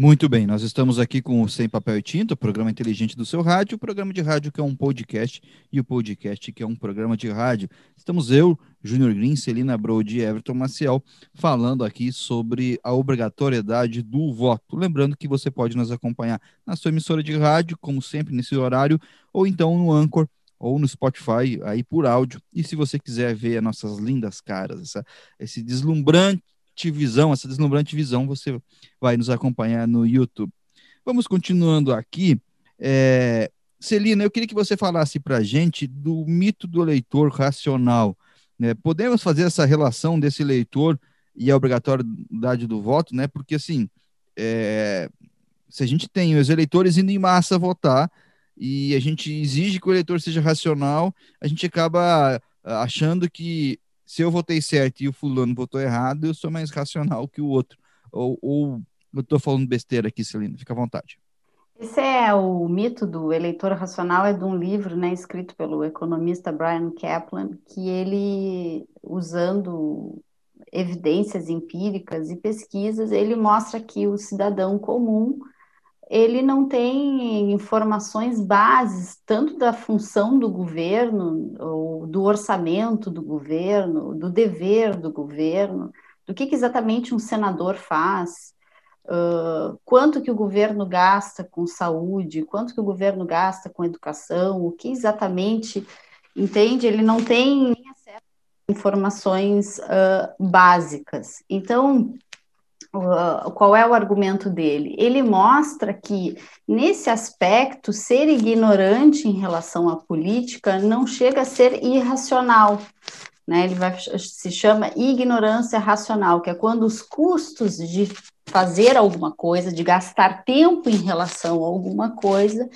Muito bem, nós estamos aqui com o Sem Papel e Tinta, o programa inteligente do seu rádio, o programa de rádio que é um podcast e o podcast que é um programa de rádio. Estamos eu, Júnior Green, Celina Brody e Everton Maciel, falando aqui sobre a obrigatoriedade do voto. Lembrando que você pode nos acompanhar na sua emissora de rádio, como sempre, nesse horário, ou então no Anchor ou no Spotify, aí por áudio. E se você quiser ver as nossas lindas caras, essa, esse deslumbrante visão, essa deslumbrante visão, você vai nos acompanhar no YouTube. Vamos continuando aqui. É, Celina, eu queria que você falasse para a gente do mito do leitor racional. Né? Podemos fazer essa relação desse leitor e a obrigatoriedade do voto, né? Porque assim, é, se a gente tem os eleitores indo em massa votar e a gente exige que o eleitor seja racional, a gente acaba achando que se eu votei certo e o fulano votou errado, eu sou mais racional que o outro. Ou, ou eu estou falando besteira aqui, Celina, fica à vontade. Esse é o mito do eleitor racional, é de um livro né, escrito pelo economista Brian Kaplan, que ele, usando evidências empíricas e pesquisas, ele mostra que o cidadão comum ele não tem informações bases, tanto da função do governo, ou do orçamento do governo, do dever do governo, do que, que exatamente um senador faz, uh, quanto que o governo gasta com saúde, quanto que o governo gasta com educação, o que exatamente, entende? Ele não tem informações uh, básicas. Então, qual é o argumento dele? Ele mostra que, nesse aspecto, ser ignorante em relação à política não chega a ser irracional. Né? Ele vai, se chama ignorância racional, que é quando os custos de fazer alguma coisa, de gastar tempo em relação a alguma coisa,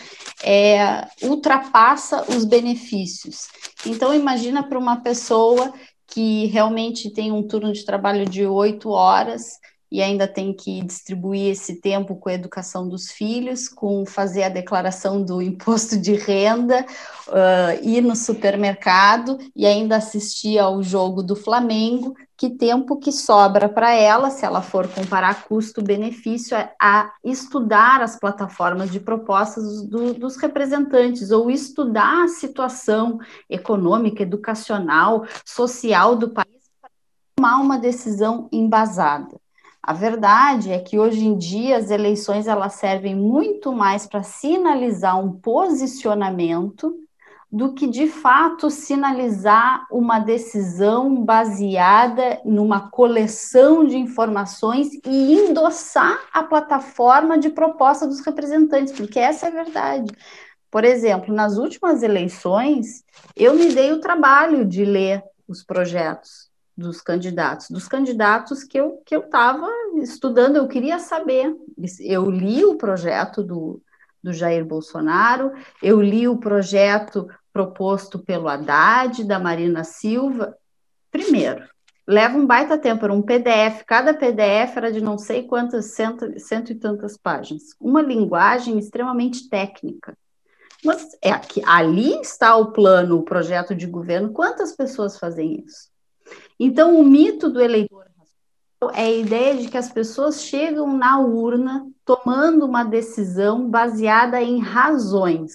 é, ultrapassa os benefícios. Então, imagina para uma pessoa que realmente tem um turno de trabalho de oito horas e ainda tem que distribuir esse tempo com a educação dos filhos, com fazer a declaração do imposto de renda, uh, ir no supermercado e ainda assistir ao jogo do Flamengo, que tempo que sobra para ela, se ela for comparar custo-benefício, é a estudar as plataformas de propostas do, dos representantes, ou estudar a situação econômica, educacional, social do país para tomar uma decisão embasada. A verdade é que hoje em dia as eleições elas servem muito mais para sinalizar um posicionamento do que de fato sinalizar uma decisão baseada numa coleção de informações e endossar a plataforma de proposta dos representantes, porque essa é a verdade. Por exemplo, nas últimas eleições, eu me dei o trabalho de ler os projetos dos candidatos, dos candidatos que eu que eu estava estudando, eu queria saber. Eu li o projeto do, do Jair Bolsonaro, eu li o projeto proposto pelo Haddad, da Marina Silva. Primeiro, leva um baita tempo, era um PDF, cada PDF era de não sei quantas, cento, cento e tantas páginas. Uma linguagem extremamente técnica. Mas é que ali está o plano, o projeto de governo. Quantas pessoas fazem isso? Então, o mito do eleitor é a ideia de que as pessoas chegam na urna tomando uma decisão baseada em razões.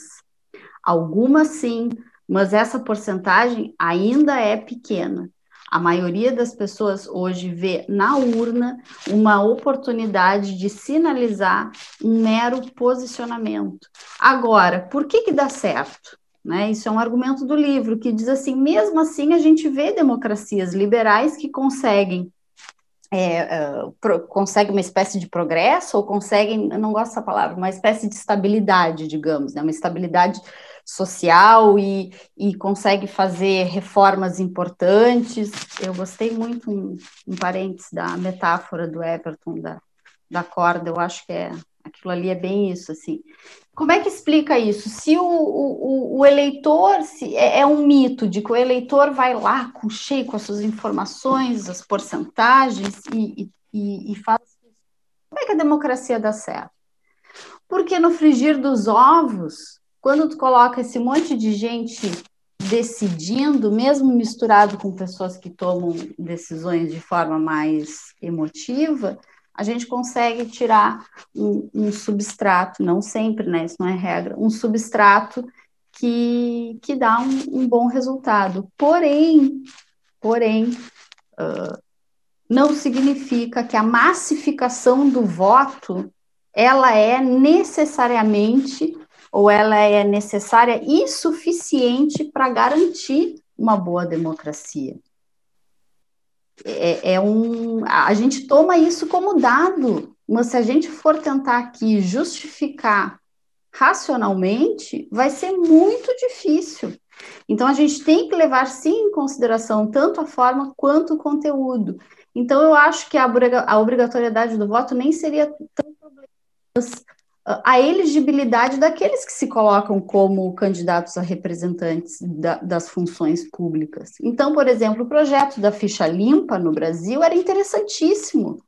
Algumas sim, mas essa porcentagem ainda é pequena. A maioria das pessoas hoje vê na urna uma oportunidade de sinalizar um mero posicionamento. Agora, por que, que dá certo? Né? Isso é um argumento do livro que diz assim: mesmo assim, a gente vê democracias liberais que conseguem é, uh, pro, uma espécie de progresso ou conseguem, não gosto dessa palavra, uma espécie de estabilidade, digamos, né, uma estabilidade social e, e consegue fazer reformas importantes. Eu gostei muito, um, um parênteses, da metáfora do Everton, da, da corda, eu acho que é aquilo ali é bem isso, assim. Como é que explica isso? Se o, o, o eleitor se, é, é, um mito de que o eleitor vai lá com cheio com as suas informações, as porcentagens e, e, e faz. Como é que a democracia dá certo? Porque no frigir dos ovos, quando tu coloca esse monte de gente decidindo, mesmo misturado com pessoas que tomam decisões de forma mais emotiva, a gente consegue tirar um, um, substrato, não sempre, né? Isso não é regra, um substrato que, que dá um, um bom resultado. Porém, porém, uh, não significa que a massificação do voto ela é necessariamente ou ela é necessária e suficiente para garantir uma boa democracia. É, é, um, a gente toma isso como dado, mas se a gente for tentar aqui justificar racionalmente, vai ser muito difícil. Então, a gente tem que levar sim em consideração tanto a forma quanto o conteúdo. Então, eu acho que a, obrigatoriedade do voto nem seria tão problema, a elegibilidade daqueles que se colocam como candidatos a representantes da, das funções públicas. Então, por exemplo, o projeto da ficha limpa no Brasil era interessantíssimo.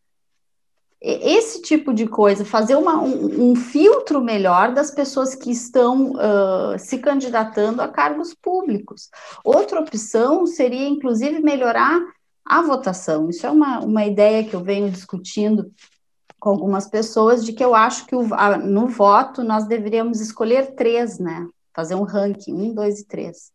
Esse tipo de coisa, fazer uma, um, um, filtro melhor das pessoas que estão uh, se candidatando a cargos públicos. Outra opção seria, inclusive, melhorar a votação. Isso é uma, uma ideia que eu venho discutindo com algumas pessoas de que eu acho que o, a, no voto nós deveríamos escolher três, né? Fazer um ranking, um, dois e três.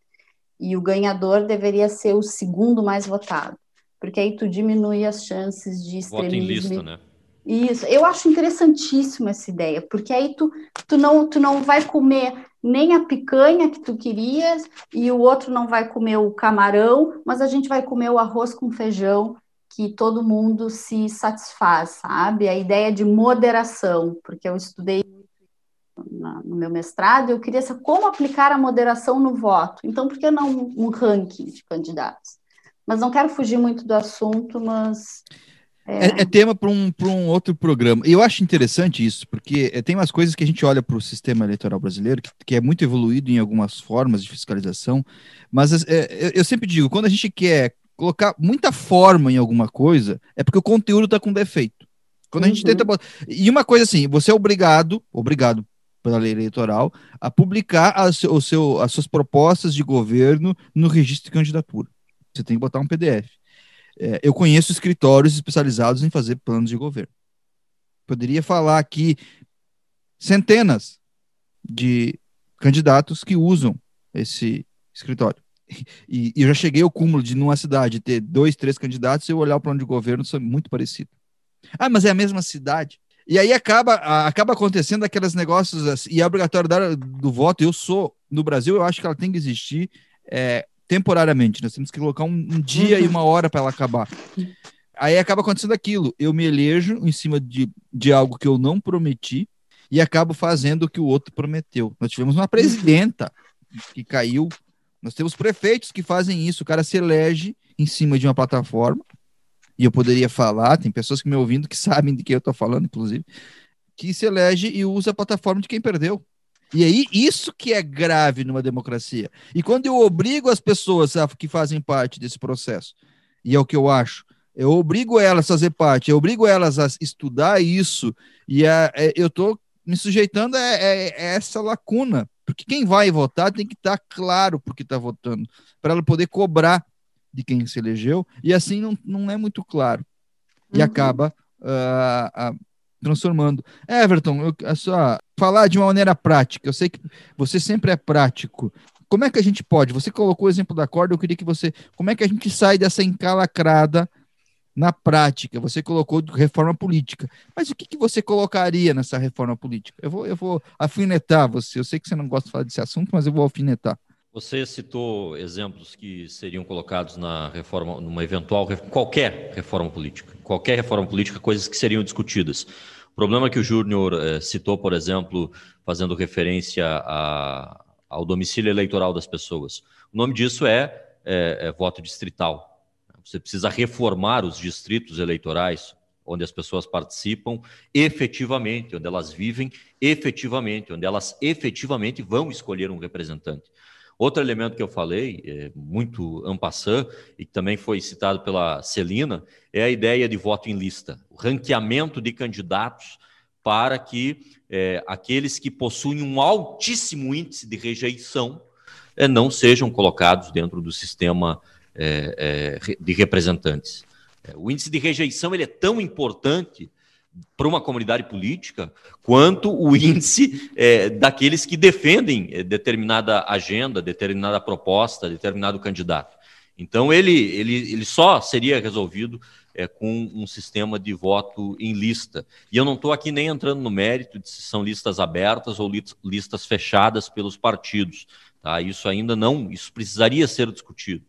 E o ganhador deveria ser o segundo mais votado, porque aí tu diminui as chances de extremismo. Voto em lista, né? Isso, eu acho interessantíssima essa ideia, porque aí tu, tu, não, tu não vai comer nem a picanha que tu querias e o outro não vai comer o camarão, mas a gente vai comer o arroz com feijão que todo mundo se satisfaz, sabe? A ideia de moderação, porque eu estudei no meu mestrado, eu queria saber como aplicar a moderação no voto. Então, por que não um ranking de candidatos? Mas não quero fugir muito do assunto, mas. É, é, é tema para um, um outro programa. Eu acho interessante isso, porque é, tem umas coisas que a gente olha para o sistema eleitoral brasileiro, que, que, é muito evoluído em algumas formas de fiscalização, mas é, eu sempre digo, quando a gente quer colocar muita forma em alguma coisa, é porque o conteúdo está com defeito. Quando a gente tenta. Uhum. E uma coisa assim, você é obrigado, obrigado pela lei eleitoral, a publicar as, o seu, as suas propostas de governo no registro de candidatura. Você tem que botar um PDF. É, eu conheço escritórios especializados em fazer planos de governo. Poderia falar aqui centenas de candidatos que usam esse escritório. E, e, eu já cheguei ao cúmulo de, numa cidade, ter dois, três candidatos e eu olhar o plano de governo, são muito parecido. Ah, mas é a mesma cidade. E aí acaba, acaba acontecendo aqueles negócios assim, e a obrigatoriedade do voto, eu sou, no Brasil, eu acho que ela tem que existir é, temporariamente. Nós temos que colocar um, um dia e uma hora para ela acabar. Aí acaba acontecendo aquilo. Eu me elejo em cima de, de algo que eu não prometi e acabo fazendo o que o outro prometeu. Nós tivemos uma presidenta que caiu nós temos prefeitos que fazem isso, o cara se elege em cima de uma plataforma, e eu poderia falar, tem pessoas que me ouvindo que sabem de que eu estou falando, inclusive, que se elege e usa a plataforma de quem perdeu. E aí, isso que é grave numa democracia. E quando eu obrigo as pessoas que fazem parte desse processo, e é o que eu acho, eu obrigo elas a fazer parte, eu obrigo elas a estudar isso, e a, é, eu estou me sujeitando a, a, a essa lacuna porque quem vai votar tem que estar claro porque está votando, para ela poder cobrar de quem se elegeu, e assim não, não é muito claro. E uhum. acaba uh, uh, transformando. Everton, eu, é só falar de uma maneira prática. Eu sei que você sempre é prático. Como é que a gente pode? Você colocou o exemplo da corda, eu queria que você. Como é que a gente sai dessa encalacrada na prática, você colocou reforma política. Mas o que, que você colocaria nessa reforma política? Eu vou, eu vou afinetar você. Eu sei que você não gosta de falar desse assunto, mas eu vou alfinetar. Você citou exemplos que seriam colocados na reforma, numa eventual qualquer reforma política, qualquer reforma política, coisas que seriam discutidas. O problema que o Júnior eh, citou, por exemplo, fazendo referência a, ao domicílio eleitoral das pessoas. O nome disso é, é, é voto distrital. Você precisa reformar os distritos eleitorais onde as pessoas participam efetivamente, onde elas vivem efetivamente, onde elas efetivamente vão escolher um representante. Outro elemento que eu falei, é, muito ampassant, e que também foi citado pela Celina, é a ideia de voto em lista, o ranqueamento de candidatos para que é, aqueles que possuem um altíssimo índice de rejeição é, não sejam colocados dentro do sistema é, é, de representantes. É, o índice de rejeição ele é tão importante para uma comunidade política quanto o índice é, daqueles que defendem é, determinada agenda, determinada proposta, determinado candidato. Então, ele, ele, ele só seria resolvido é, com um sistema de voto em lista. E eu não estou aqui nem entrando no mérito de se são listas abertas ou listas fechadas pelos partidos. Tá? Isso ainda não, isso precisaria ser discutido.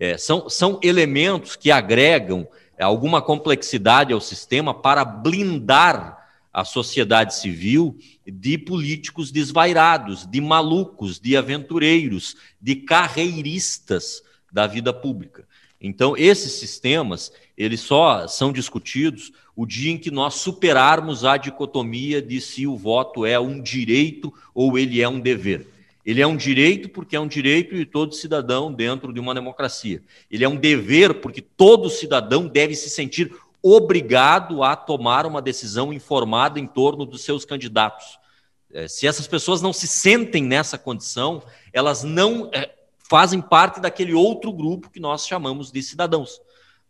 É, são, são elementos que agregam é, alguma complexidade ao sistema para blindar a sociedade civil de políticos desvairados, de malucos, de aventureiros, de carreiristas da vida pública. Então, esses sistemas, eles só são discutidos o dia em que nós superarmos a dicotomia de se o voto é um direito ou ele é um dever. Ele é um direito porque é um direito de todo cidadão dentro de uma democracia. Ele é um dever porque todo cidadão deve se sentir obrigado a tomar uma decisão informada em torno dos seus candidatos. É, se essas pessoas não se sentem nessa condição, elas não é, fazem parte daquele outro grupo que nós chamamos de cidadãos.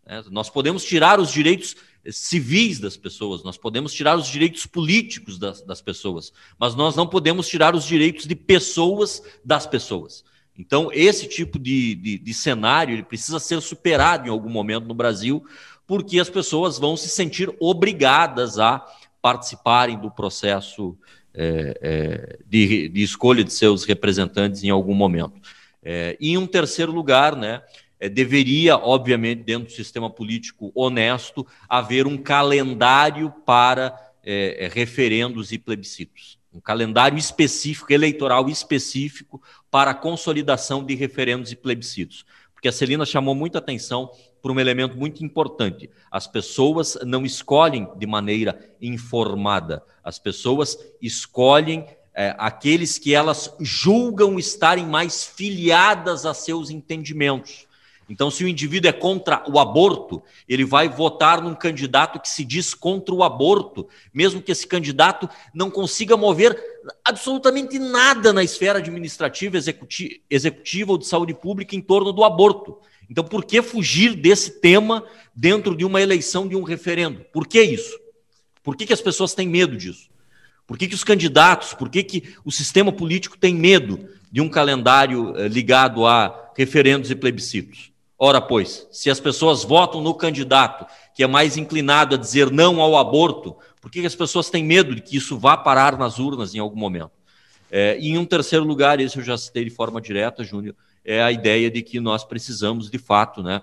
É, nós podemos tirar os direitos civis das pessoas, nós podemos tirar os direitos políticos das, das pessoas, mas nós não podemos tirar os direitos de pessoas das pessoas. Então, esse tipo de, de, de cenário ele precisa ser superado em algum momento no Brasil, porque as pessoas vão se sentir obrigadas a participarem do processo é, é, de, de, escolha de seus representantes em algum momento. É, e em um terceiro lugar, né, é, deveria, obviamente, dentro do sistema político honesto, haver um calendário para é, é, referendos e plebiscitos. Um calendário específico, eleitoral específico, para a consolidação de referendos e plebiscitos. Porque a Celina chamou muita atenção para um elemento muito importante. As pessoas não escolhem de maneira informada, as pessoas escolhem é, aqueles que elas julgam estarem mais filiadas a seus entendimentos. Então, se o indivíduo é contra o aborto, ele vai votar num candidato que se diz contra o aborto, mesmo que esse candidato não consiga mover absolutamente nada na esfera administrativa, executiva ou de saúde pública em torno do aborto. Então, por que fugir desse tema dentro de uma eleição, de um referendo? Por que isso? Por que, que as pessoas têm medo disso? Por que, que os candidatos, por que, que o sistema político tem medo de um calendário eh, ligado a referendos e plebiscitos? Ora, pois, se as pessoas votam no candidato que é mais inclinado a dizer não ao aborto, por que as pessoas têm medo de que isso vá parar nas urnas em algum momento? É, e em um terceiro lugar, esse eu já citei de forma direta, Júnior, é a ideia de que nós precisamos, de fato, né,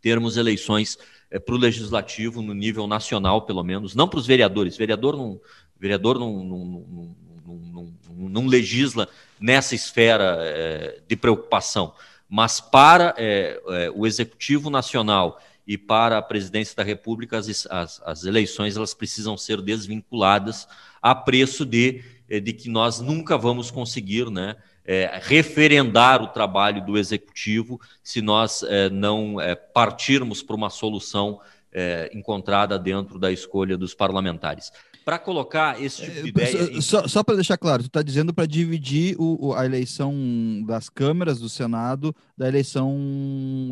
termos eleições é, para o legislativo no nível nacional, pelo menos, não para os vereadores. Vereador não, vereador não, não, não, não legisla nessa esfera é, de preocupação mas para é, é, o Executivo Nacional e para a presidência da República, as, as, as, eleições elas precisam ser desvinculadas a preço de, é, de que nós nunca vamos conseguir né, é, referendar o trabalho do Executivo se nós é, não é, partirmos para uma solução encontrada dentro da escolha dos parlamentares para colocar esse tipo de é, ideia. Só, em... só para deixar claro, tu está dizendo para dividir o, o, a eleição das câmaras do Senado da eleição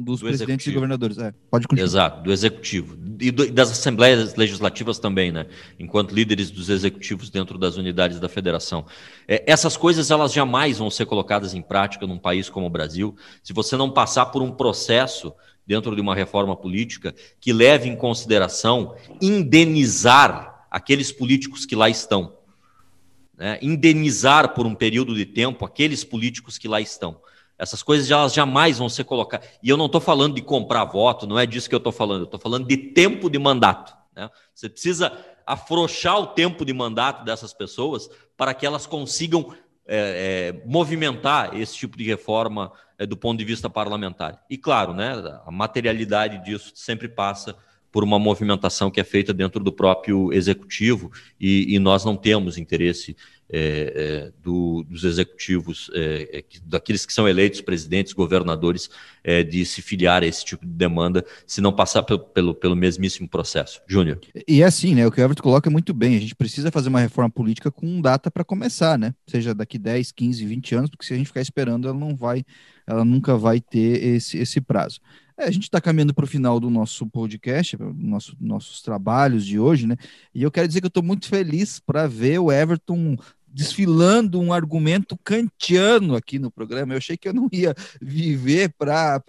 dos do presidentes executivo. e governadores. É, pode continuar. Exato, do executivo. E do, das assembleias legislativas também, né? Enquanto líderes dos executivos dentro das unidades da federação. É, essas coisas elas jamais vão ser colocadas em prática num país como o Brasil se você não passar por um processo dentro de uma reforma política que leve em consideração indenizar aqueles políticos que lá estão. Né? Indenizar por um período de tempo aqueles políticos que lá estão. Essas coisas elas jamais vão ser colocadas. E eu não estou falando de comprar voto, não é disso que eu estou falando. Eu estou falando de tempo de mandato. Né? Você precisa afrouxar o tempo de mandato dessas pessoas para que elas consigam é, é, movimentar esse tipo de reforma é, do ponto de vista parlamentar. E claro, né, a materialidade disso sempre passa por uma movimentação que é feita dentro do próprio executivo e, e nós não temos interesse é, é, do, dos executivos, é, é daqueles que são eleitos presidentes, governadores, é, de se filiar a esse tipo de demanda, se não passar pelo, pelo, pelo mesmíssimo processo. Júnior. E é assim, né? O que o Everton coloca é muito bem. A gente precisa fazer uma reforma política com data para começar, né? Seja daqui 10, 15, 20 anos, porque se a gente ficar esperando, ela não vai, ela nunca vai ter esse, esse prazo. É, a gente está caminhando para o final do nosso podcast, nosso, nossos trabalhos de hoje, né? E eu quero dizer que eu estou muito feliz para ver o Everton desfilando um argumento kantiano aqui no programa. Eu achei que eu não ia viver para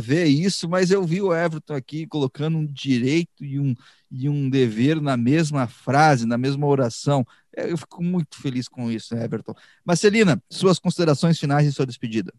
ver isso, mas eu vi o Everton aqui colocando um direito e um, e um dever na mesma frase, na mesma oração. Eu fico muito feliz com isso, Everton. Marcelina, suas considerações finais e sua despedida.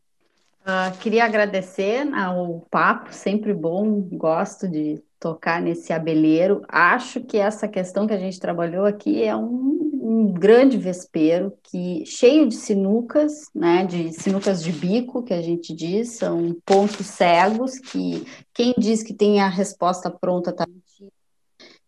Uh, queria agradecer ao papo, sempre bom, gosto de tocar nesse abelheiro. Acho que essa questão que a gente trabalhou aqui é um, um, grande vespeiro que cheio de sinucas, né, de sinucas de bico que a gente diz, são pontos cegos que quem diz que tem a resposta pronta está mentindo.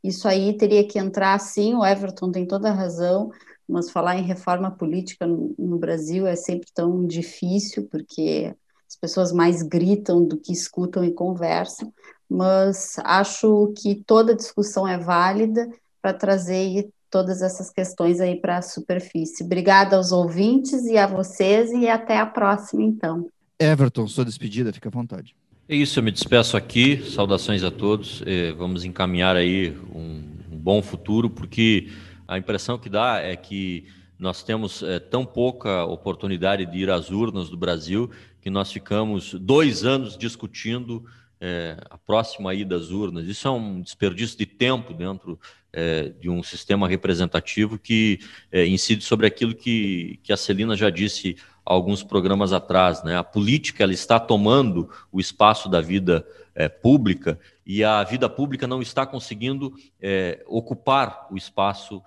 Isso aí teria que entrar sim, o Everton tem toda a razão, mas falar em reforma política no, no Brasil é sempre tão difícil porque as pessoas mais gritam do que escutam e conversam mas acho que toda discussão é válida para trazer todas essas questões aí para a superfície. Obrigada aos ouvintes e a vocês e até a próxima, então. Everton, sua despedida, fica à vontade. É isso, eu me despeço aqui, saudações a todos, é, vamos encaminhar aí um, um bom futuro, porque a impressão que dá é que nós temos é, tão pouca oportunidade de ir às urnas do Brasil que nós ficamos dois anos discutindo é, a próxima ida às urnas. Isso é um desperdício de tempo dentro é, de um sistema representativo que é, incide sobre aquilo que, que a Celina já disse alguns programas atrás. Né? A política ela está tomando o espaço da vida é, pública e a vida pública não está conseguindo é, ocupar o espaço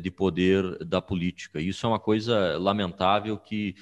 de poder da política. Isso é uma coisa lamentável que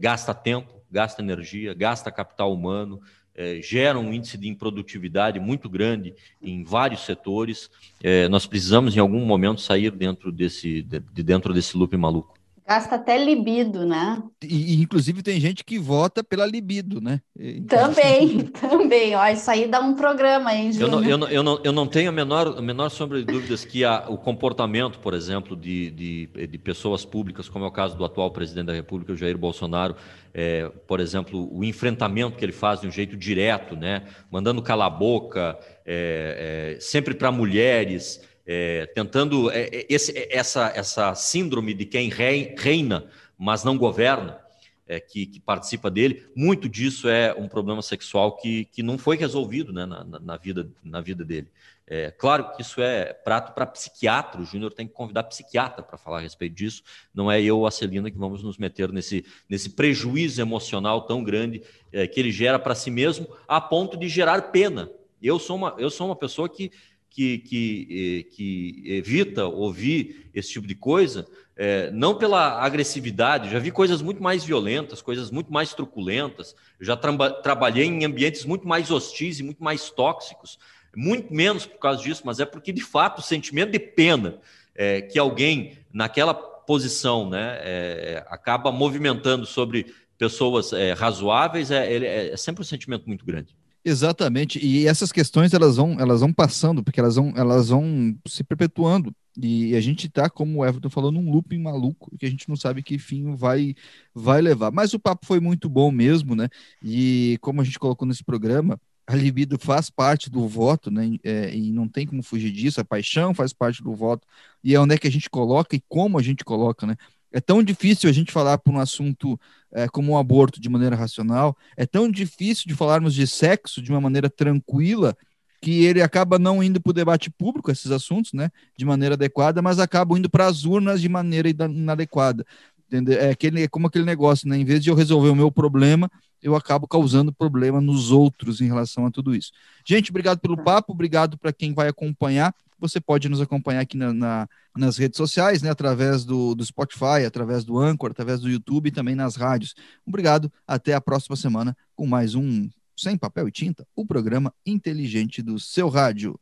gasta tempo, gasta energia, gasta capital humano, é, gera um índice de improdutividade muito grande em vários setores. É, nós precisamos, em algum momento, sair dentro desse, de, de dentro desse loop maluco. Gasta até libido, né? E, inclusive tem gente que vota pela libido, né? Então, também, também. Ó, isso aí dá um programa, hein, Eu não, eu não, eu não, eu não tenho a menor, a menor sombra de dúvidas que a, o comportamento, por exemplo, de, de, de, pessoas públicas, como é o caso do atual presidente da República, o Jair Bolsonaro, é, por exemplo, o enfrentamento que ele faz de um jeito direto, né? Mandando calar a boca, é, é, sempre para mulheres é, tentando é, é esse, é, essa, essa síndrome de quem reina, mas não governa, é, que, que, participa dele, muito disso é um problema sexual que, que não foi resolvido né, na, na, vida, na vida dele. É, claro que isso é prato para psiquiatra, o Júnior tem que convidar psiquiatra para falar a respeito disso, não é eu, a Celina, que vamos nos meter nesse, nesse prejuízo emocional tão grande é, que ele gera para si mesmo, a ponto de gerar pena. Eu sou uma, eu sou uma pessoa que que, que, eh, que evita ouvir esse tipo de coisa, é, não pela agressividade, já vi coisas muito mais violentas, coisas muito mais truculentas, já tra trabalhei em ambientes muito mais hostis e muito mais tóxicos, muito menos por causa disso, mas é porque, de fato, o sentimento de pena é, que alguém naquela posição né, é, acaba movimentando sobre pessoas razoáveis é, é sempre um sentimento muito grande. Exatamente. E essas questões elas vão, elas vão passando, porque elas vão, elas vão se perpetuando. E a gente está, como o Everton falou, num looping maluco, que a gente não sabe que fim vai, vai levar. Mas o papo foi muito bom mesmo, né? E como a gente colocou nesse programa, a libido faz parte do voto, né? É, e não tem como fugir disso. A paixão faz parte do voto. E é onde é que a gente coloca e como a gente coloca, né? É tão difícil a gente falar por um assunto é, como um aborto de maneira racional, é tão difícil de falarmos de sexo de uma maneira tranquila que ele acaba não indo para o debate público, esses assuntos, né, de maneira adequada, mas acaba indo para as urnas de maneira inadequada. Entendeu? É, aquele, é como aquele negócio, né? Em vez de eu resolver o meu problema, eu acabo causando problema nos outros em relação a tudo isso. Gente, obrigado pelo papo, obrigado para quem vai acompanhar. Você pode nos acompanhar aqui na, na, nas redes sociais, né, através do, do Spotify, através do Anchor, através do YouTube e também nas rádios. Obrigado, até a próxima semana com mais um Sem Papel e Tinta, o programa inteligente do seu rádio.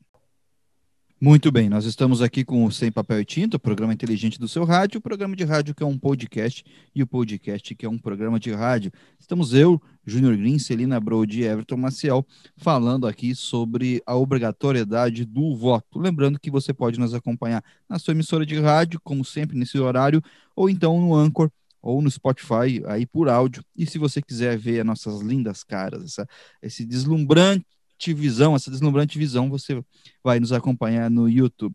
Muito bem, nós estamos aqui com o Sem Papel e Tinta, o programa inteligente do seu rádio, o programa de rádio que é um podcast e o podcast que é um programa de rádio. Estamos eu, Júnior Green, Celina Brode e Everton Maciel falando aqui sobre a obrigatoriedade do voto. Lembrando que você pode nos acompanhar na sua emissora de rádio, como sempre, nesse horário, ou então no Anchor ou no Spotify aí por áudio. E se você quiser ver as nossas lindas caras, essa, esse deslumbrante visão, essa deslumbrante visão, você vai nos acompanhar no YouTube.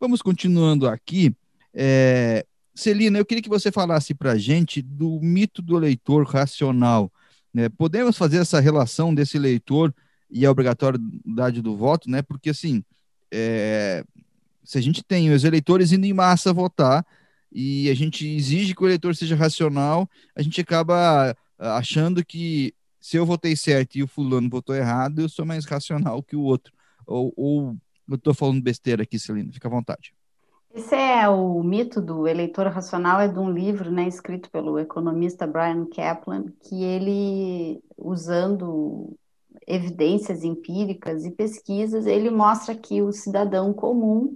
Vamos continuando aqui. É, Celina, eu queria que você falasse para a gente do mito do leitor racional. Né? Podemos fazer essa relação desse leitor e a obrigatoriedade do voto, né? Porque assim, é, se a gente tem os eleitores indo em massa votar e a gente exige que o eleitor seja racional, a gente acaba ah, achando que se eu votei certo e o fulano votou errado, eu sou mais racional que o outro. Ou, ou eu estou falando besteira aqui, Celina, fica à vontade. Esse é o mito do eleitor racional, é de um livro né, escrito pelo economista Brian Kaplan, que ele, usando evidências empíricas e pesquisas, ele mostra que o cidadão comum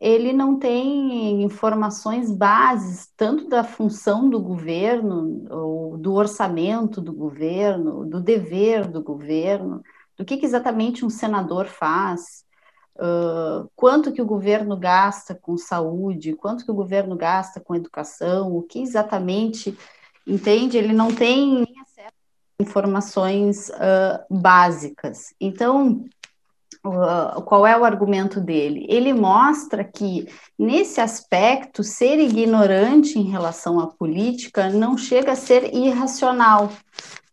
ele não tem informações bases tanto da função do governo, ou do orçamento do governo, do dever do governo, do que, que exatamente um senador faz, uh, quanto que o governo gasta com saúde, quanto que o governo gasta com educação, o que exatamente, entende? Ele não tem informações uh, básicas. Então, Uh, qual é o argumento dele? Ele mostra que, nesse aspecto, ser ignorante em relação à política não chega a ser irracional.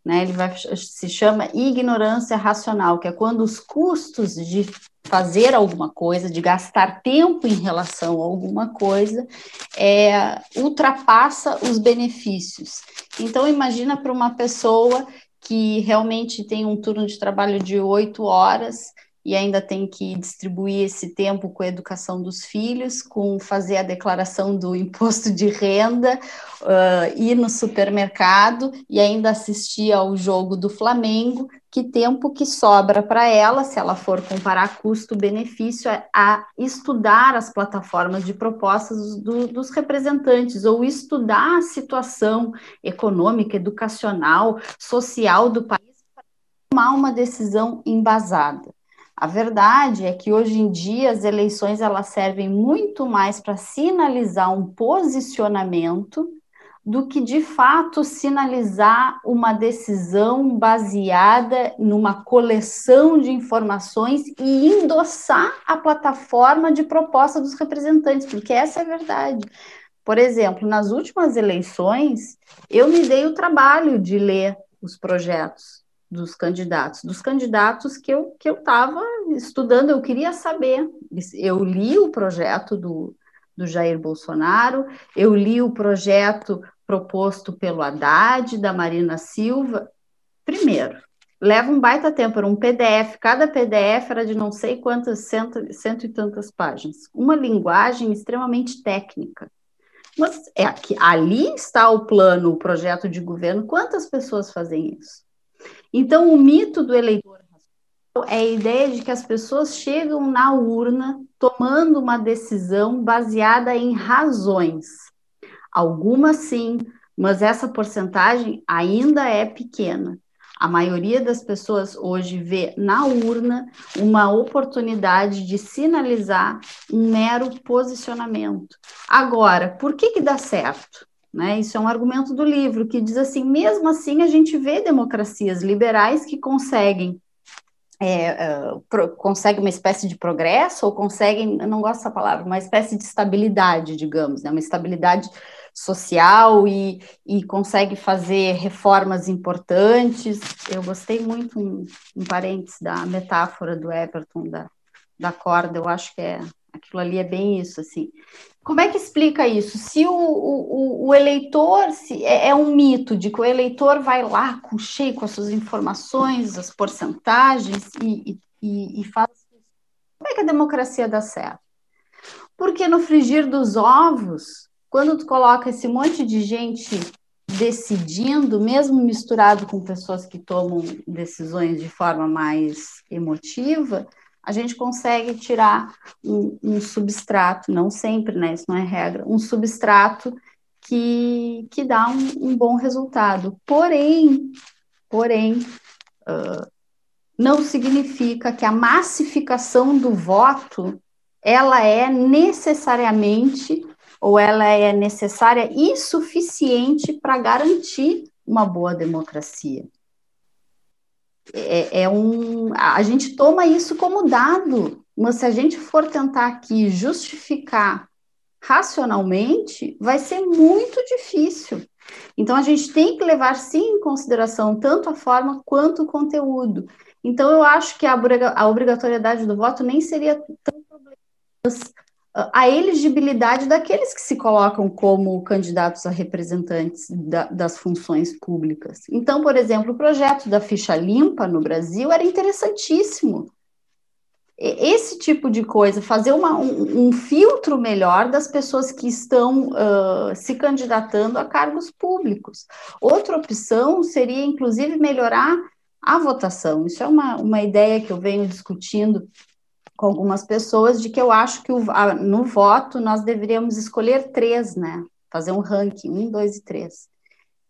Né? Ele vai, se chama ignorância racional, que é quando os custos de fazer alguma coisa, de gastar tempo em relação a alguma coisa, é, ultrapassa os benefícios. Então, imagina para uma pessoa que realmente tem um turno de trabalho de oito horas e ainda tem que distribuir esse tempo com a educação dos filhos, com fazer a declaração do imposto de renda, uh, ir no supermercado e ainda assistir ao jogo do Flamengo, que tempo que sobra para ela, se ela for comparar custo-benefício, a, a, estudar as plataformas de propostas do, dos representantes, ou estudar a situação econômica, educacional, social do país, para tomar uma decisão embasada. A verdade é que hoje em dia as eleições elas servem muito mais para sinalizar um posicionamento do que de fato sinalizar uma decisão baseada numa coleção de informações e endossar a plataforma de proposta dos representantes, porque essa é a verdade. Por exemplo, nas últimas eleições, eu me dei o trabalho de ler os projetos dos candidatos, dos candidatos que eu que eu estava estudando, eu queria saber. Eu li o projeto do, do Jair Bolsonaro, eu li o projeto proposto pelo Haddad, da Marina Silva. Primeiro, leva um baita tempo, era um PDF, cada PDF era de não sei quantas, cento, cento e tantas páginas. Uma linguagem extremamente técnica. Mas é aqui, ali está o plano, o projeto de governo. Quantas pessoas fazem isso? Então, o mito do eleitor é a ideia de que as pessoas chegam na urna tomando uma decisão baseada em razões. Algumas sim, mas essa porcentagem ainda é pequena. A maioria das pessoas hoje vê na urna uma oportunidade de sinalizar um mero posicionamento. Agora, por que, que dá certo? Né? Isso é um argumento do livro que diz assim: mesmo assim, a gente vê democracias liberais que conseguem é, uh, pro, conseguem uma espécie de progresso ou conseguem, não gosto dessa palavra, uma espécie de estabilidade, digamos, né? uma estabilidade social e, e consegue fazer reformas importantes. Eu gostei muito, um, um parênteses, da metáfora do Everton, da, da corda, eu acho que é aquilo ali é bem isso, assim. Como é que explica isso? Se o, o, o eleitor se, é, é, um mito de que o eleitor vai lá com cheio com as suas informações, as porcentagens e, e, e faz. Como é que a democracia dá certo? Porque no frigir dos ovos, quando tu coloca esse monte de gente decidindo, mesmo misturado com pessoas que tomam decisões de forma mais emotiva, a gente consegue tirar um, um, substrato, não sempre, né? Isso não é regra, um substrato que, que dá um, um bom resultado. Porém, porém, uh, não significa que a massificação do voto ela é necessariamente ou ela é necessária e suficiente para garantir uma boa democracia. É, é, um, a gente toma isso como dado, mas se a gente for tentar aqui justificar racionalmente, vai ser muito difícil. Então, a gente tem que levar sim em consideração tanto a forma quanto o conteúdo. Então, eu acho que a, obrigatoriedade do voto nem seria tão problema, a elegibilidade daqueles que se colocam como candidatos a representantes da, das funções públicas. Então, por exemplo, o projeto da ficha limpa no Brasil era interessantíssimo. Esse tipo de coisa, fazer uma, um, um, filtro melhor das pessoas que estão uh, se candidatando a cargos públicos. Outra opção seria, inclusive, melhorar a votação. Isso é uma, uma ideia que eu venho discutindo com algumas pessoas de que eu acho que o, a, no voto nós deveríamos escolher três, né? Fazer um ranking, um, dois e três.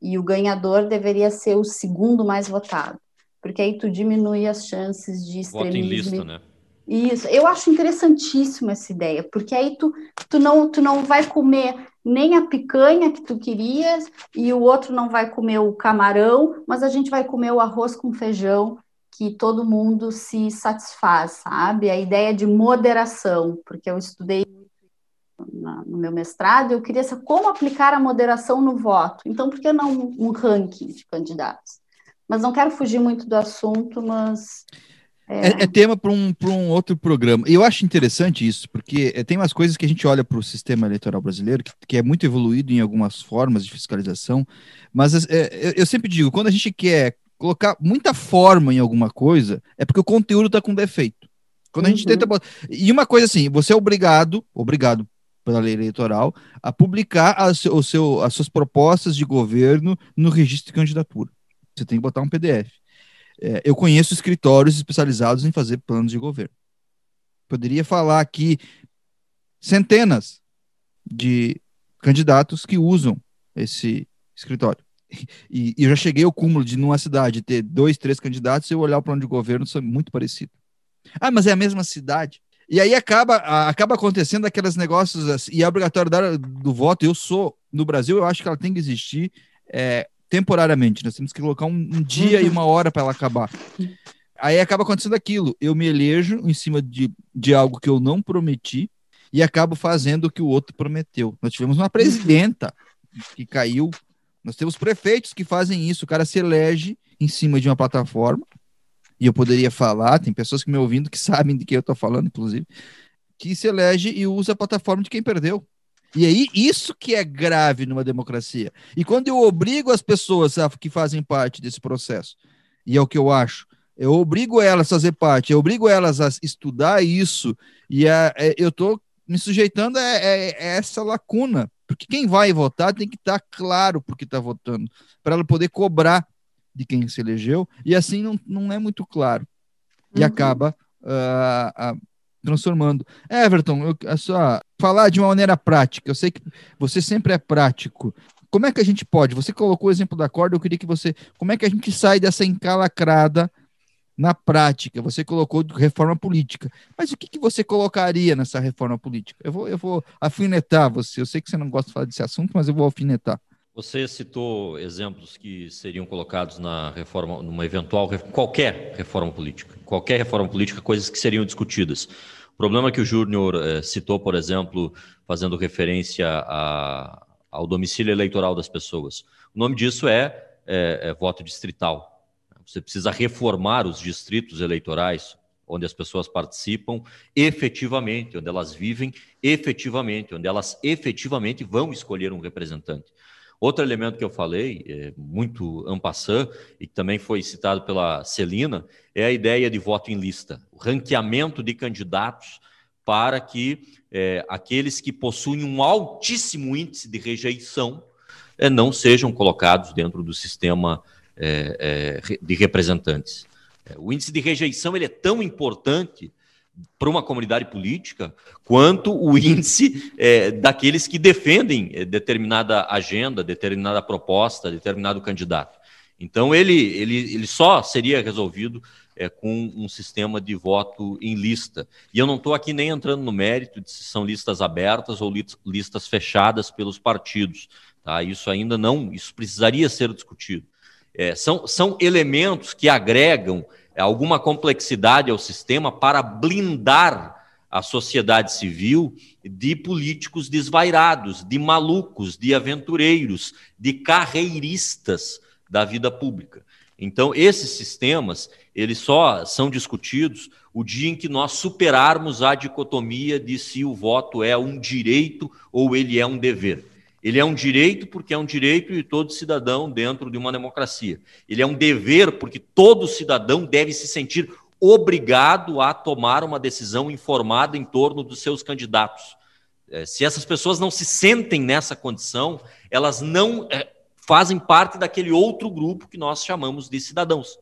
E o ganhador deveria ser o segundo mais votado, porque aí tu diminui as chances de extremismo. Voto em lista, né? Isso, eu acho interessantíssima essa ideia, porque aí tu, tu, não, tu não vai comer nem a picanha que tu querias, e o outro não vai comer o camarão, mas a gente vai comer o arroz com feijão que todo mundo se satisfaz, sabe? A ideia de moderação, porque eu estudei no meu mestrado, eu queria saber como aplicar a moderação no voto. Então, por que não um ranking de candidatos? Mas não quero fugir muito do assunto, mas. É, é, é tema para um, um outro programa. E eu acho interessante isso, porque é, tem umas coisas que a gente olha para o sistema eleitoral brasileiro, que, que, é muito evoluído em algumas formas de fiscalização, mas é, eu sempre digo, quando a gente quer colocar muita forma em alguma coisa, é porque o conteúdo está com defeito. Quando a gente uhum. tenta. E uma coisa assim, você é obrigado, obrigado pela lei eleitoral, a publicar as, o seu, as suas propostas de governo no registro de candidatura. Você tem que botar um PDF. É, eu conheço escritórios especializados em fazer planos de governo. Poderia falar aqui centenas de candidatos que usam esse escritório. E, e, eu já cheguei ao cúmulo de, numa cidade, ter dois, três candidatos e eu olhar o plano de governo, são muito parecido. Ah, mas é a mesma cidade. E aí acaba, acaba acontecendo aqueles negócios assim, e a obrigatoriedade do voto, eu sou, no Brasil, eu acho que ela tem que existir é, temporariamente. Nós temos que colocar um, um dia e uma hora para ela acabar. Aí acaba acontecendo aquilo. Eu me elejo em cima de, de algo que eu não prometi e acabo fazendo o que o outro prometeu. Nós tivemos uma presidenta que caiu nós temos prefeitos que fazem isso, o cara se elege em cima de uma plataforma, e eu poderia falar, tem pessoas que me ouvindo que sabem de quem eu estou falando, inclusive, que se elege e usa a plataforma de quem perdeu. E aí, isso que é grave numa democracia. E quando eu obrigo as pessoas a, que fazem parte desse processo, e é o que eu acho, eu obrigo elas a fazer parte, eu obrigo elas a estudar isso, e a, é, eu estou me sujeitando a, a, a essa lacuna porque quem vai votar tem que estar tá claro porque está votando, para ela poder cobrar de quem se elegeu, e assim não, não é muito claro. E uhum. acaba uh, uh, transformando. Everton, eu, é só falar de uma maneira prática, eu sei que você sempre é prático. Como é que a gente pode? Você colocou o exemplo da corda, eu queria que você. Como é que a gente sai dessa encalacrada na prática, você colocou reforma política. Mas o que, que você colocaria nessa reforma política? Eu vou, eu vou afinetar você. Eu sei que você não gosta de falar desse assunto, mas eu vou afinetar. Você citou exemplos que seriam colocados na reforma, numa eventual qualquer reforma política, qualquer reforma política, coisas que seriam discutidas. O problema que o Júnior eh, citou, por exemplo, fazendo referência a, ao domicílio eleitoral das pessoas. O nome disso é, é, é voto distrital. Você precisa reformar os distritos eleitorais onde as pessoas participam efetivamente, onde elas vivem efetivamente, onde elas efetivamente vão escolher um representante. Outro elemento que eu falei, é, muito ampassant, e que também foi citado pela Celina, é a ideia de voto em lista, o ranqueamento de candidatos para que é, aqueles que possuem um altíssimo índice de rejeição é, não sejam colocados dentro do sistema é, é, de representantes. É, o índice de rejeição ele é tão importante para uma comunidade política quanto o índice é, daqueles que defendem é, determinada agenda, determinada proposta, determinado candidato. Então, ele, ele, ele só seria resolvido é, com um sistema de voto em lista. E eu não estou aqui nem entrando no mérito de se são listas abertas ou listas fechadas pelos partidos. Tá? Isso ainda não, isso precisaria ser discutido. É, são, são elementos que agregam alguma complexidade ao sistema para blindar a sociedade civil de políticos desvairados, de malucos, de aventureiros, de carreiristas da vida pública. Então, esses sistemas, eles só são discutidos o dia em que nós superarmos a dicotomia de se o voto é um direito ou ele é um dever. Ele é um direito porque é um direito de todo cidadão dentro de uma democracia. Ele é um dever porque todo cidadão deve se sentir obrigado a tomar uma decisão informada em torno dos seus candidatos. É, se essas pessoas não se sentem nessa condição, elas não é, fazem parte daquele outro grupo que nós chamamos de cidadãos.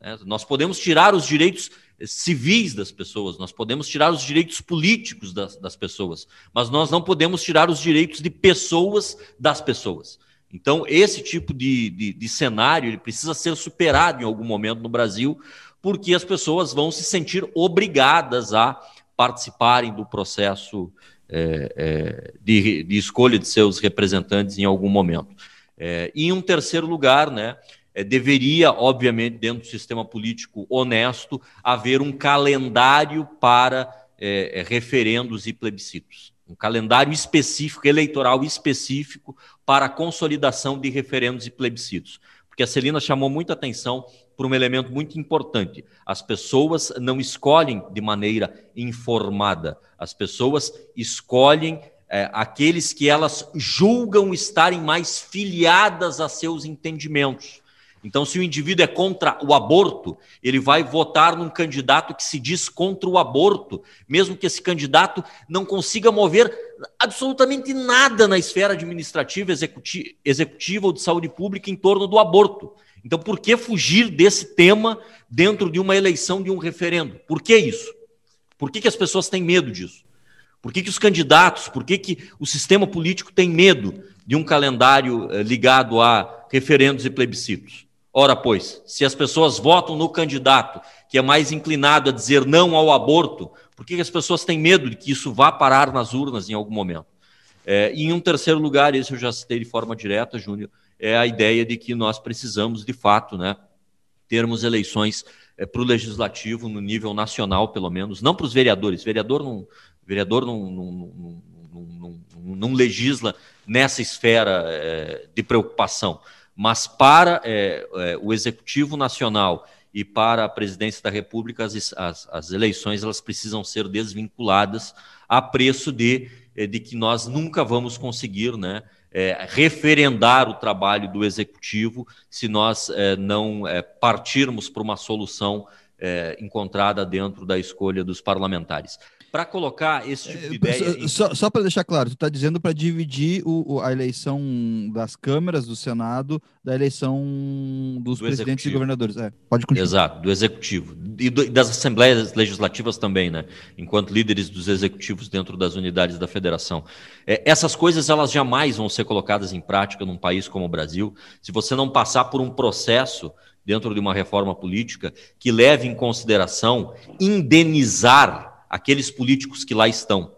É, nós podemos tirar os direitos civis das pessoas, nós podemos tirar os direitos políticos das, das pessoas, mas nós não podemos tirar os direitos de pessoas das pessoas. Então, esse tipo de, de, de cenário ele precisa ser superado em algum momento no Brasil, porque as pessoas vão se sentir obrigadas a participarem do processo é, é, de, de, escolha de seus representantes em algum momento. É, e em um terceiro lugar, né, é, deveria, obviamente, dentro do sistema político honesto, haver um calendário para é, é, referendos e plebiscitos. Um calendário específico, eleitoral específico, para a consolidação de referendos e plebiscitos. Porque a Celina chamou muita atenção por um elemento muito importante. As pessoas não escolhem de maneira informada, as pessoas escolhem é, aqueles que elas julgam estarem mais filiadas a seus entendimentos. Então, se o indivíduo é contra o aborto, ele vai votar num candidato que se diz contra o aborto, mesmo que esse candidato não consiga mover absolutamente nada na esfera administrativa, executiva ou de saúde pública em torno do aborto. Então, por que fugir desse tema dentro de uma eleição de um referendo? Por que isso? Por que, que as pessoas têm medo disso? Por que, que os candidatos, por que, que o sistema político tem medo de um calendário eh, ligado a referendos e plebiscitos? Ora, pois, se as pessoas votam no candidato que é mais inclinado a dizer não ao aborto, por que, as pessoas têm medo de que isso vá parar nas urnas em algum momento? É, e em um terceiro lugar, esse eu já citei de forma direta, Júnior, é a ideia de que nós precisamos, de fato, né, termos eleições é, para o legislativo no nível nacional, pelo menos, não para os vereadores. Vereador não, vereador não, não, não, não legisla nessa esfera é, de preocupação, mas para é, é, o Executivo Nacional e para a presidência da República, as, as, as eleições elas precisam ser desvinculadas a preço de, é, de que nós nunca vamos conseguir, né? é, referendar o trabalho do executivo se nós é, não é, partirmos para uma solução é, encontrada dentro da escolha dos parlamentares para colocar esse tipo de é, ideia. Só, só para deixar claro, tu está dizendo para dividir o, a eleição das câmaras do Senado da eleição dos do presidentes executivo. e governadores. É, pode continuar. Exato, do executivo. E, do, das assembleias legislativas também, né? Enquanto líderes dos executivos dentro das unidades da federação. É, essas coisas elas jamais vão ser colocadas em prática num país como o Brasil se você não passar por um processo dentro de uma reforma política que leve em consideração indenizar aqueles políticos que lá estão.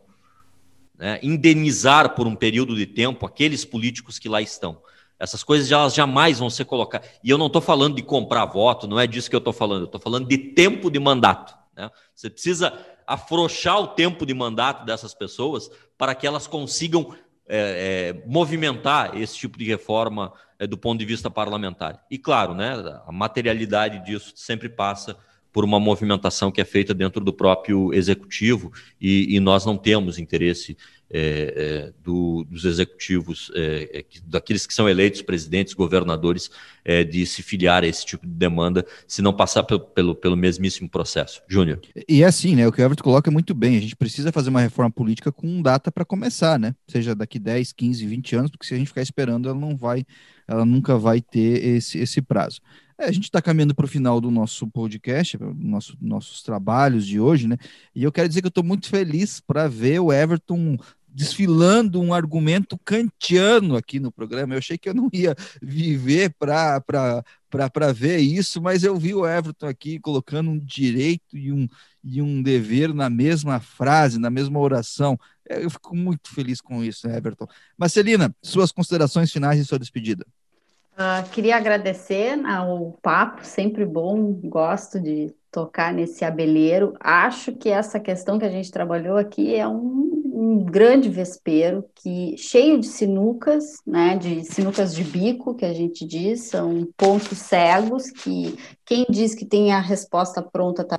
Né? Indenizar por um período de tempo aqueles políticos que lá estão. Essas coisas elas jamais vão ser colocadas. E eu não estou falando de comprar voto, não é disso que eu estou falando. Eu estou falando de tempo de mandato. Né? Você precisa afrouxar o tempo de mandato dessas pessoas para que elas consigam é, é, movimentar esse tipo de reforma é, do ponto de vista parlamentar. E claro, né, a materialidade disso sempre passa por uma movimentação que é feita dentro do próprio executivo e, e nós não temos interesse é, é, do, dos executivos, é, é daqueles que são eleitos presidentes, governadores, é, de se filiar a esse tipo de demanda, se não passar pelo, pelo, pelo mesmíssimo processo. Júnior. E é assim, né? O que o Everton coloca é muito bem. A gente precisa fazer uma reforma política com data para começar, né? Seja daqui 10, 15, 20 anos, porque se a gente ficar esperando, ela não vai, ela nunca vai ter esse, esse prazo. É, a gente está caminhando para o final do nosso podcast, nosso, nossos trabalhos de hoje, né? E eu quero dizer que eu estou muito feliz para ver o Everton desfilando um argumento kantiano aqui no programa. Eu achei que eu não ia viver para ver isso, mas eu vi o Everton aqui colocando um direito e um, e um dever na mesma frase, na mesma oração. É, eu fico muito feliz com isso, Everton. Marcelina, suas considerações finais e sua despedida. Uh, queria agradecer ao papo, sempre bom, gosto de tocar nesse abelheiro. Acho que essa questão que a gente trabalhou aqui é um, um, grande vespeiro que cheio de sinucas, né, de sinucas de bico que a gente diz, são pontos cegos que quem diz que tem a resposta pronta está.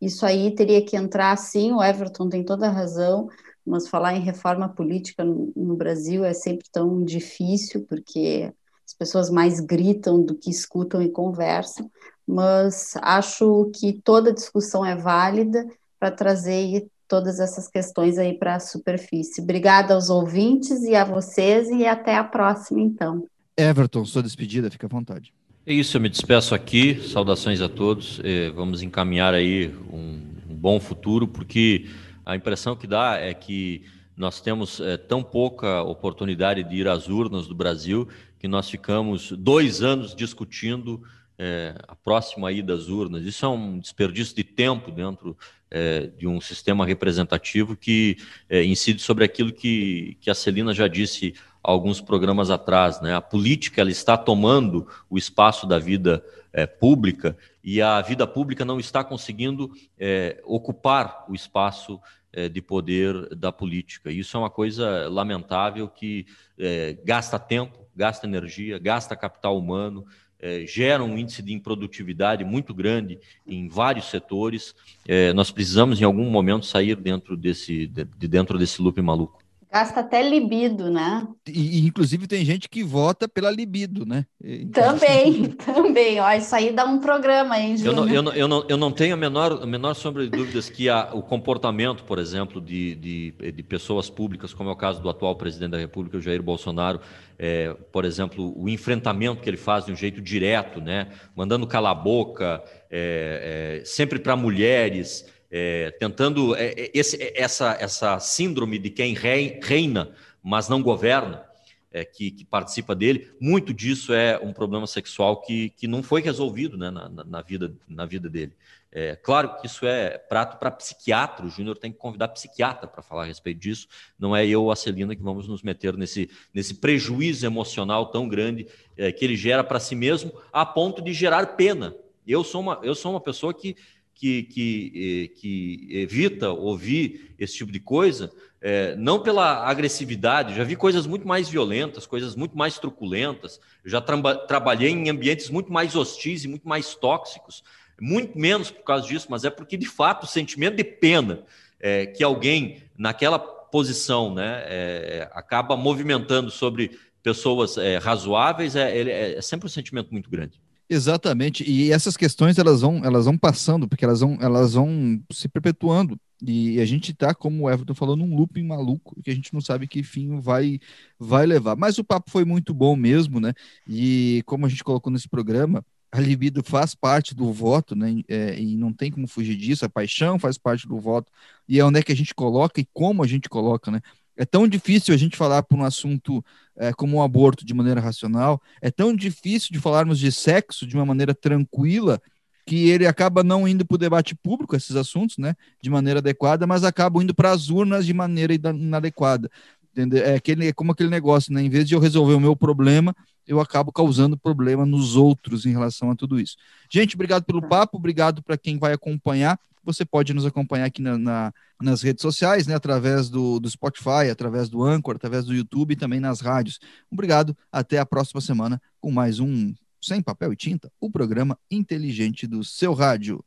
Isso aí teria que entrar sim, o Everton tem toda a razão, mas falar em reforma política no Brasil é sempre tão difícil porque as pessoas mais gritam do que escutam e conversam, mas acho que toda discussão é válida para trazer todas essas questões aí para a superfície. Obrigada aos ouvintes e a vocês e até a próxima, então. Everton, sua despedida, fica à vontade. É isso, eu me despeço aqui, saudações a todos, eh, vamos encaminhar aí um, bom futuro, porque a impressão que dá é que nós temos é, tão pouca oportunidade de ir às urnas do Brasil que nós ficamos dois anos discutindo é, a próxima ida às urnas. Isso é um desperdício de tempo dentro é, de um sistema representativo que é, incide sobre aquilo que, que a Celina já disse alguns programas atrás. Né? A política ela está tomando o espaço da vida é, pública e a vida pública não está conseguindo é, ocupar o espaço é, de poder da política. Isso é uma coisa lamentável que é, gasta tempo, gasta energia, gasta capital humano, é, gera um índice de improdutividade muito grande em vários setores. É, nós precisamos, em algum momento, sair dentro desse, de, de dentro desse loop maluco. Gasta até libido, né? E, inclusive tem gente que vota pela libido, né? Então... Também, também. Ó, isso aí dá um programa, hein, eu não, eu não, eu não, eu não tenho a menor, a menor sombra de dúvidas que a, o comportamento, por exemplo, de, de, de, pessoas públicas, como é o caso do atual presidente da República, o Jair Bolsonaro, é, por exemplo, o enfrentamento que ele faz de um jeito direto, né? Mandando calar a boca, é, é, sempre para mulheres é, tentando é, é esse, é, essa, essa síndrome de quem reina, mas não governa, é, que, que, participa dele, muito disso é um problema sexual que, que não foi resolvido né, na, na, vida, na vida dele. É, claro que isso é prato para psiquiatra, o Júnior tem que convidar psiquiatra para falar a respeito disso, não é eu, a Celina, que vamos nos meter nesse, nesse prejuízo emocional tão grande é, que ele gera para si mesmo, a ponto de gerar pena. Eu sou uma, eu sou uma pessoa que que, que, eh, que evita ouvir esse tipo de coisa, é, não pela agressividade, já vi coisas muito mais violentas, coisas muito mais truculentas, já tra trabalhei em ambientes muito mais hostis e muito mais tóxicos, muito menos por causa disso, mas é porque, de fato, o sentimento de pena é, que alguém naquela posição né, é, acaba movimentando sobre pessoas razoáveis é, é sempre um sentimento muito grande. Exatamente. E essas questões elas vão, elas vão passando, porque elas vão, elas vão se perpetuando. E a gente está, como o Everton falou, num looping maluco, que a gente não sabe que fim vai, vai levar. Mas o papo foi muito bom mesmo, né? E como a gente colocou nesse programa, a libido faz parte do voto, né? É, e não tem como fugir disso. A paixão faz parte do voto. E é onde é que a gente coloca e como a gente coloca, né? É tão difícil a gente falar por um assunto é, como o um aborto de maneira racional, é tão difícil de falarmos de sexo de uma maneira tranquila que ele acaba não indo para o debate público, esses assuntos, né, de maneira adequada, mas acaba indo para as urnas de maneira inadequada. Entendeu? É, aquele, é como aquele negócio, né? Em vez de eu resolver o meu problema, eu acabo causando problema nos outros em relação a tudo isso. Gente, obrigado pelo papo, obrigado para quem vai acompanhar. Você pode nos acompanhar aqui na, na, nas redes sociais, né, através do, do Spotify, através do Anchor, através do YouTube e também nas rádios. Obrigado, até a próxima semana com mais um Sem Papel e Tinta, o programa inteligente do seu rádio.